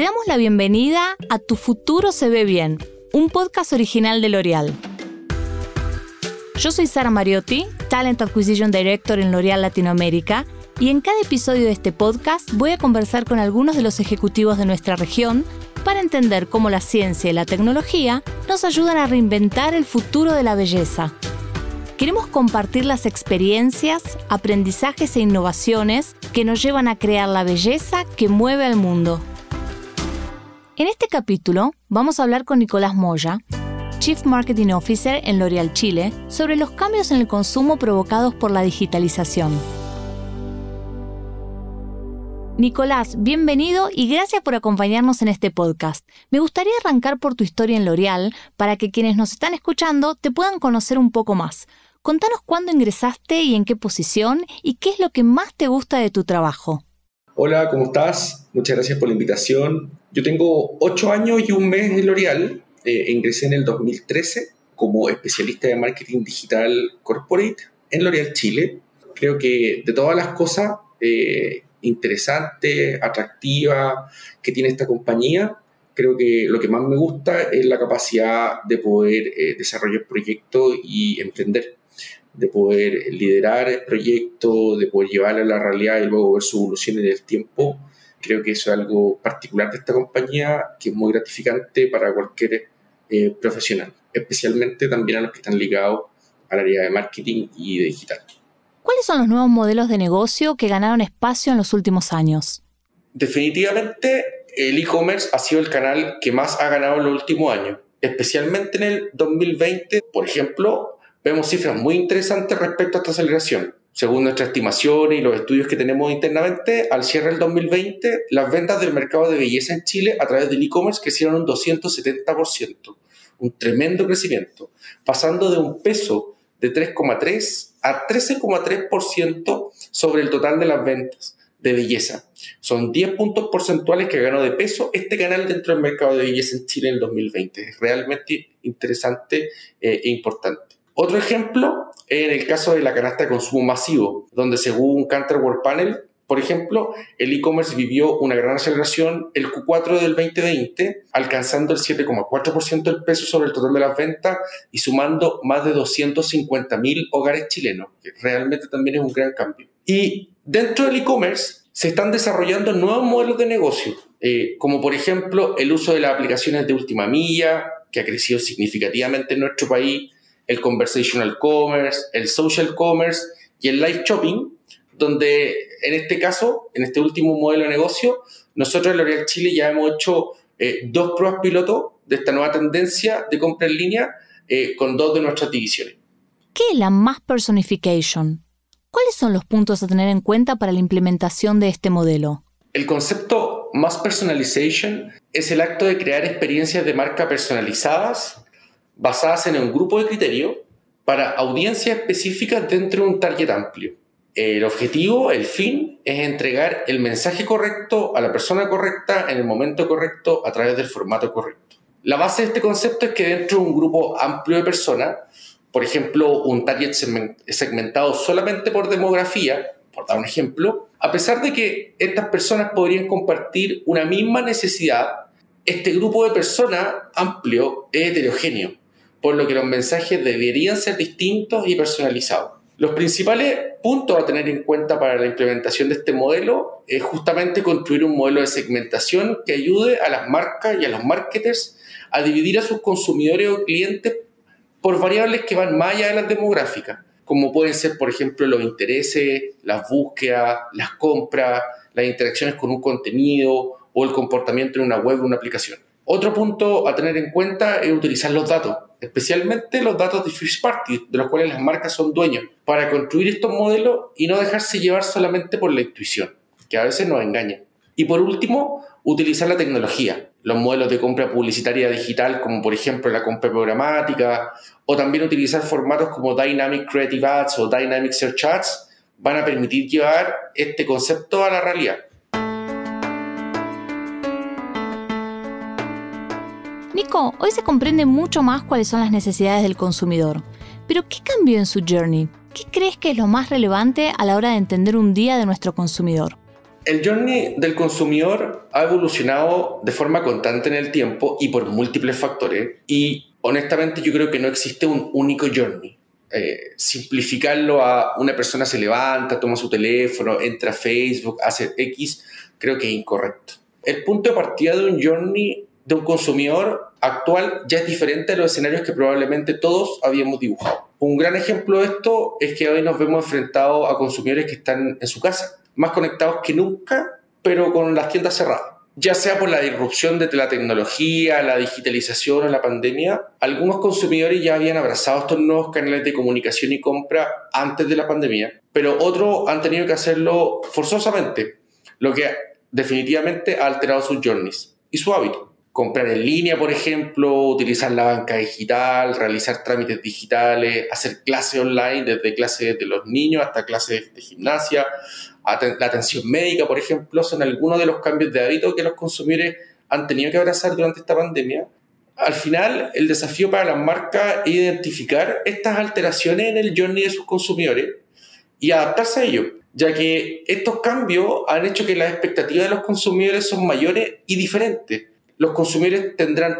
Te damos la bienvenida a Tu futuro se ve bien, un podcast original de L'Oreal. Yo soy Sara Mariotti, Talent Acquisition Director en L'Oreal Latinoamérica, y en cada episodio de este podcast voy a conversar con algunos de los ejecutivos de nuestra región para entender cómo la ciencia y la tecnología nos ayudan a reinventar el futuro de la belleza. Queremos compartir las experiencias, aprendizajes e innovaciones que nos llevan a crear la belleza que mueve al mundo. En este capítulo vamos a hablar con Nicolás Moya, Chief Marketing Officer en L'Oreal Chile, sobre los cambios en el consumo provocados por la digitalización. Nicolás, bienvenido y gracias por acompañarnos en este podcast. Me gustaría arrancar por tu historia en L'Oreal para que quienes nos están escuchando te puedan conocer un poco más. Contanos cuándo ingresaste y en qué posición y qué es lo que más te gusta de tu trabajo. Hola, ¿cómo estás? Muchas gracias por la invitación. Yo tengo ocho años y un mes en L'Oreal. Eh, ingresé en el 2013 como especialista de marketing digital corporate en L'Oreal Chile. Creo que de todas las cosas eh, interesante, atractiva que tiene esta compañía. Creo que lo que más me gusta es la capacidad de poder eh, desarrollar proyectos y emprender, de poder liderar proyectos, de poder llevarlo a la realidad y luego ver su evolución en el tiempo. Creo que eso es algo particular de esta compañía que es muy gratificante para cualquier eh, profesional, especialmente también a los que están ligados al área de marketing y de digital. ¿Cuáles son los nuevos modelos de negocio que ganaron espacio en los últimos años? Definitivamente el e-commerce ha sido el canal que más ha ganado en los últimos años. Especialmente en el 2020, por ejemplo, vemos cifras muy interesantes respecto a esta aceleración. Según nuestras estimaciones y los estudios que tenemos internamente, al cierre del 2020, las ventas del mercado de belleza en Chile a través del e-commerce crecieron un 270%, un tremendo crecimiento, pasando de un peso de 3,3 a 13,3% sobre el total de las ventas de belleza. Son 10 puntos porcentuales que ganó de peso este canal dentro del mercado de belleza en Chile en el 2020. Es realmente interesante eh, e importante. Otro ejemplo en el caso de la canasta de consumo masivo, donde según Cantor World Panel, por ejemplo, el e-commerce vivió una gran aceleración el Q4 del 2020, alcanzando el 7,4% del peso sobre el total de las ventas y sumando más de 250.000 hogares chilenos, que realmente también es un gran cambio. Y dentro del e-commerce se están desarrollando nuevos modelos de negocio, eh, como por ejemplo el uso de las aplicaciones de última milla, que ha crecido significativamente en nuestro país, el conversational commerce, el social commerce y el live shopping, donde en este caso, en este último modelo de negocio, nosotros en L'Oréal Chile ya hemos hecho eh, dos pruebas piloto de esta nueva tendencia de compra en línea eh, con dos de nuestras divisiones. ¿Qué es la más personification? ¿Cuáles son los puntos a tener en cuenta para la implementación de este modelo? El concepto más personalization es el acto de crear experiencias de marca personalizadas basadas en un grupo de criterios para audiencias específicas dentro de un target amplio. El objetivo, el fin, es entregar el mensaje correcto a la persona correcta en el momento correcto a través del formato correcto. La base de este concepto es que dentro de un grupo amplio de personas, por ejemplo, un target segmentado solamente por demografía, por dar un ejemplo, a pesar de que estas personas podrían compartir una misma necesidad, este grupo de personas amplio es heterogéneo, por lo que los mensajes deberían ser distintos y personalizados. Los principales puntos a tener en cuenta para la implementación de este modelo es justamente construir un modelo de segmentación que ayude a las marcas y a los marketers a dividir a sus consumidores o clientes por variables que van más allá de las demográficas, como pueden ser, por ejemplo, los intereses, las búsquedas, las compras, las interacciones con un contenido o el comportamiento en una web o una aplicación. Otro punto a tener en cuenta es utilizar los datos, especialmente los datos de first party, de los cuales las marcas son dueños, para construir estos modelos y no dejarse llevar solamente por la intuición, que a veces nos engaña. Y por último, utilizar la tecnología, los modelos de compra publicitaria digital, como por ejemplo la compra programática, o también utilizar formatos como Dynamic Creative Ads o Dynamic Search Ads, van a permitir llevar este concepto a la realidad. Nico, hoy se comprende mucho más cuáles son las necesidades del consumidor. Pero ¿qué cambió en su journey? ¿Qué crees que es lo más relevante a la hora de entender un día de nuestro consumidor? El journey del consumidor ha evolucionado de forma constante en el tiempo y por múltiples factores. Y honestamente yo creo que no existe un único journey. Eh, simplificarlo a una persona se levanta, toma su teléfono, entra a Facebook, hace X, creo que es incorrecto. El punto de partida de un journey de un consumidor actual ya es diferente a los escenarios que probablemente todos habíamos dibujado. Un gran ejemplo de esto es que hoy nos vemos enfrentados a consumidores que están en su casa, más conectados que nunca, pero con las tiendas cerradas. Ya sea por la disrupción de la tecnología, la digitalización o la pandemia, algunos consumidores ya habían abrazado estos nuevos canales de comunicación y compra antes de la pandemia, pero otros han tenido que hacerlo forzosamente, lo que definitivamente ha alterado sus journeys y su hábito comprar en línea, por ejemplo, utilizar la banca digital, realizar trámites digitales, hacer clases online, desde clases de los niños hasta clases de gimnasia, la atención médica, por ejemplo, son algunos de los cambios de hábito que los consumidores han tenido que abrazar durante esta pandemia. Al final, el desafío para las marcas es identificar estas alteraciones en el journey de sus consumidores y adaptarse a ello, ya que estos cambios han hecho que las expectativas de los consumidores son mayores y diferentes los consumidores tendrán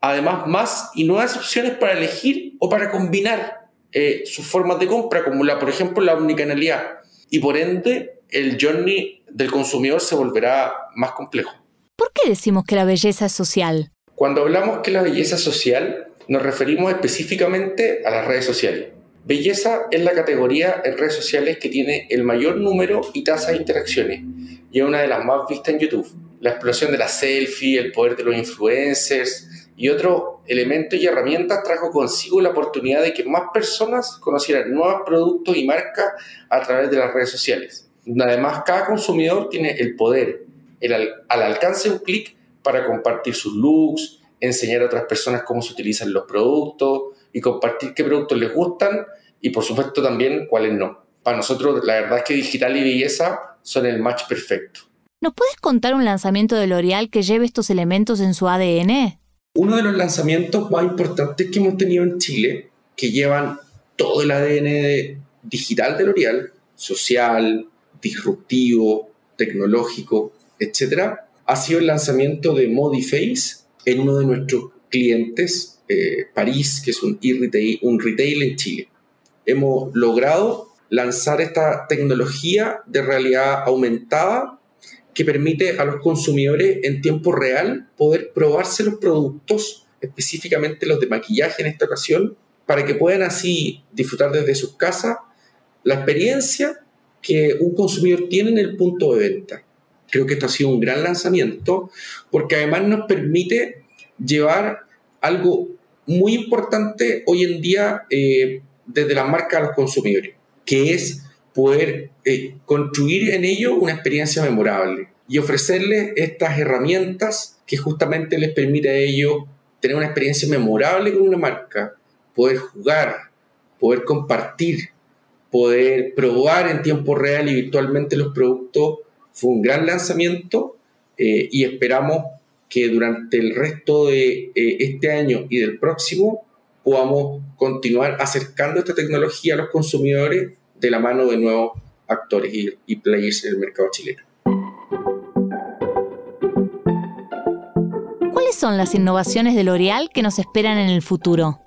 además más y nuevas opciones para elegir o para combinar eh, sus formas de compra, como la, por ejemplo la omnicanalidad. Y por ende, el journey del consumidor se volverá más complejo. ¿Por qué decimos que la belleza es social? Cuando hablamos que la belleza es social, nos referimos específicamente a las redes sociales. Belleza es la categoría en redes sociales que tiene el mayor número y tasa de interacciones y es una de las más vistas en YouTube la explosión de la selfie, el poder de los influencers y otros elementos y herramientas trajo consigo la oportunidad de que más personas conocieran nuevos productos y marcas a través de las redes sociales. Además, cada consumidor tiene el poder, el, al alcance de un clic, para compartir sus looks, enseñar a otras personas cómo se utilizan los productos y compartir qué productos les gustan y por supuesto también cuáles no. Para nosotros la verdad es que digital y belleza son el match perfecto. ¿Nos puedes contar un lanzamiento de L'Oreal que lleve estos elementos en su ADN? Uno de los lanzamientos más importantes que hemos tenido en Chile, que llevan todo el ADN digital de L'Oreal, social, disruptivo, tecnológico, etc., ha sido el lanzamiento de Modiface en uno de nuestros clientes, eh, París, que es un, e un retail en Chile. Hemos logrado lanzar esta tecnología de realidad aumentada que permite a los consumidores en tiempo real poder probarse los productos, específicamente los de maquillaje en esta ocasión, para que puedan así disfrutar desde sus casas la experiencia que un consumidor tiene en el punto de venta. Creo que esto ha sido un gran lanzamiento porque además nos permite llevar algo muy importante hoy en día eh, desde la marca a los consumidores, que es poder eh, construir en ello una experiencia memorable y ofrecerles estas herramientas que justamente les permite a ellos tener una experiencia memorable con una marca, poder jugar, poder compartir, poder probar en tiempo real y virtualmente los productos. Fue un gran lanzamiento eh, y esperamos que durante el resto de eh, este año y del próximo podamos continuar acercando esta tecnología a los consumidores de la mano de nuevos actores y, players en el mercado chileno. ¿Cuáles son las innovaciones de L'Oreal que nos esperan en el futuro?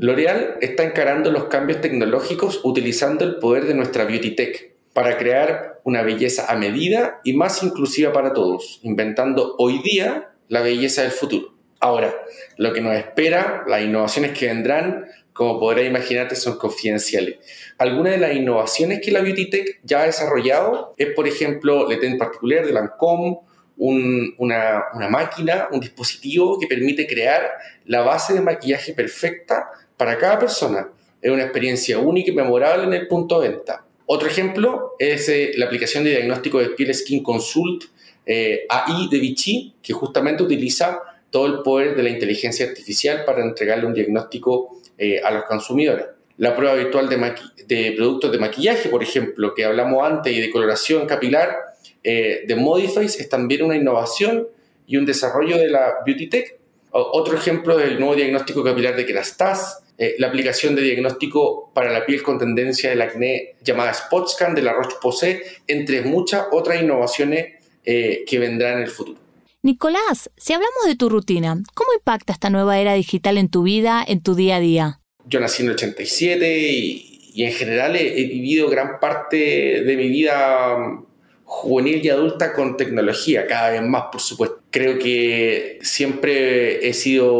L'Oreal está encarando los cambios tecnológicos utilizando el poder de nuestra Beauty Tech para crear una belleza a medida y más inclusiva para todos, inventando hoy día la belleza del futuro. Ahora, lo que nos espera, las innovaciones que vendrán, como podrás imaginarte, son confidenciales. Algunas de las innovaciones que la Beauty Tech ya ha desarrollado es, por ejemplo, en particular de Lancôme, una, una máquina, un dispositivo que permite crear la base de maquillaje perfecta para cada persona. Es una experiencia única y memorable en el punto de venta. Otro ejemplo es eh, la aplicación de diagnóstico de piel Skin Consult eh, AI de Vichy, que justamente utiliza todo el poder de la inteligencia artificial para entregarle un diagnóstico eh, a los consumidores. La prueba virtual de, de, productos de maquillaje, por ejemplo, que hablamos antes, y de coloración capilar eh, de Modiface, es también una innovación y un desarrollo de la Beauty Tech. Otro ejemplo es el nuevo diagnóstico capilar de Kerastase, eh, la aplicación de diagnóstico para la piel con tendencia del acné llamada SpotScan de la Roche-Posay, entre muchas otras innovaciones eh, que vendrán en el futuro. Nicolás, si hablamos de tu rutina, ¿cómo impacta esta nueva era digital en tu vida, en tu día a día? Yo nací en el 87 y, y en general he, vivido gran parte de mi vida juvenil y adulta con tecnología, cada vez más, por supuesto. Creo que siempre he sido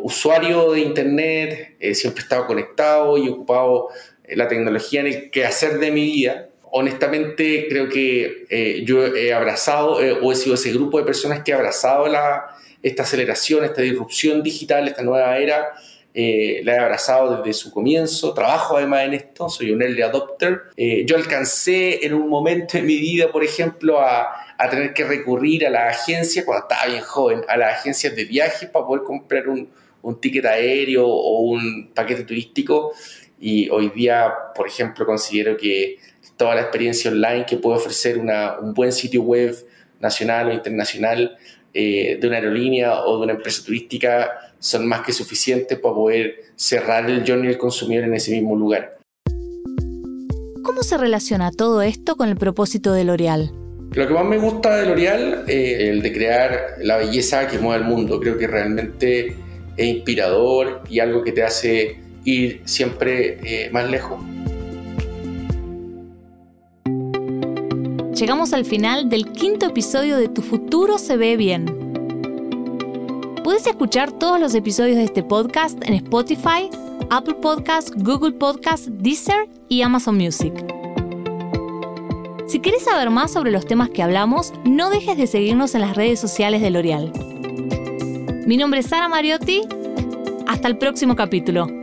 usuario de Internet, siempre he estado conectado y ocupado la tecnología en el quehacer de mi vida. Honestamente, creo que eh, yo he abrazado eh, o he sido ese grupo de personas que ha abrazado la, esta aceleración, esta disrupción digital, esta nueva era eh, la he abrazado desde su comienzo, trabajo además en esto, soy un early adopter. Eh, yo alcancé en un momento en mi vida, por ejemplo, a, a, tener que recurrir a la agencia, cuando estaba bien joven, a las agencias de viajes para poder comprar un, un ticket aéreo o un paquete turístico. Y hoy día, por ejemplo, considero que toda la experiencia online que puede ofrecer una, un buen sitio web nacional o internacional eh, de una aerolínea o de una empresa turística son más que suficientes para poder cerrar el journey del consumidor en ese mismo lugar. ¿Cómo se relaciona todo esto con el propósito de L'Oreal? Lo que más me gusta de L'Oreal es el de crear la belleza que mueve el mundo. Creo que realmente es inspirador y algo que te hace ir siempre eh, más lejos. Llegamos al final del quinto episodio de Tu futuro se ve bien Puedes escuchar todos los episodios de este podcast en Spotify, Apple Podcasts, Google Podcasts, Deezer y Amazon Music. Si quieres saber más sobre los temas que hablamos, no dejes de seguirnos en las redes sociales de L'Oreal. Mi nombre es Sara Mariotti. Hasta el próximo capítulo.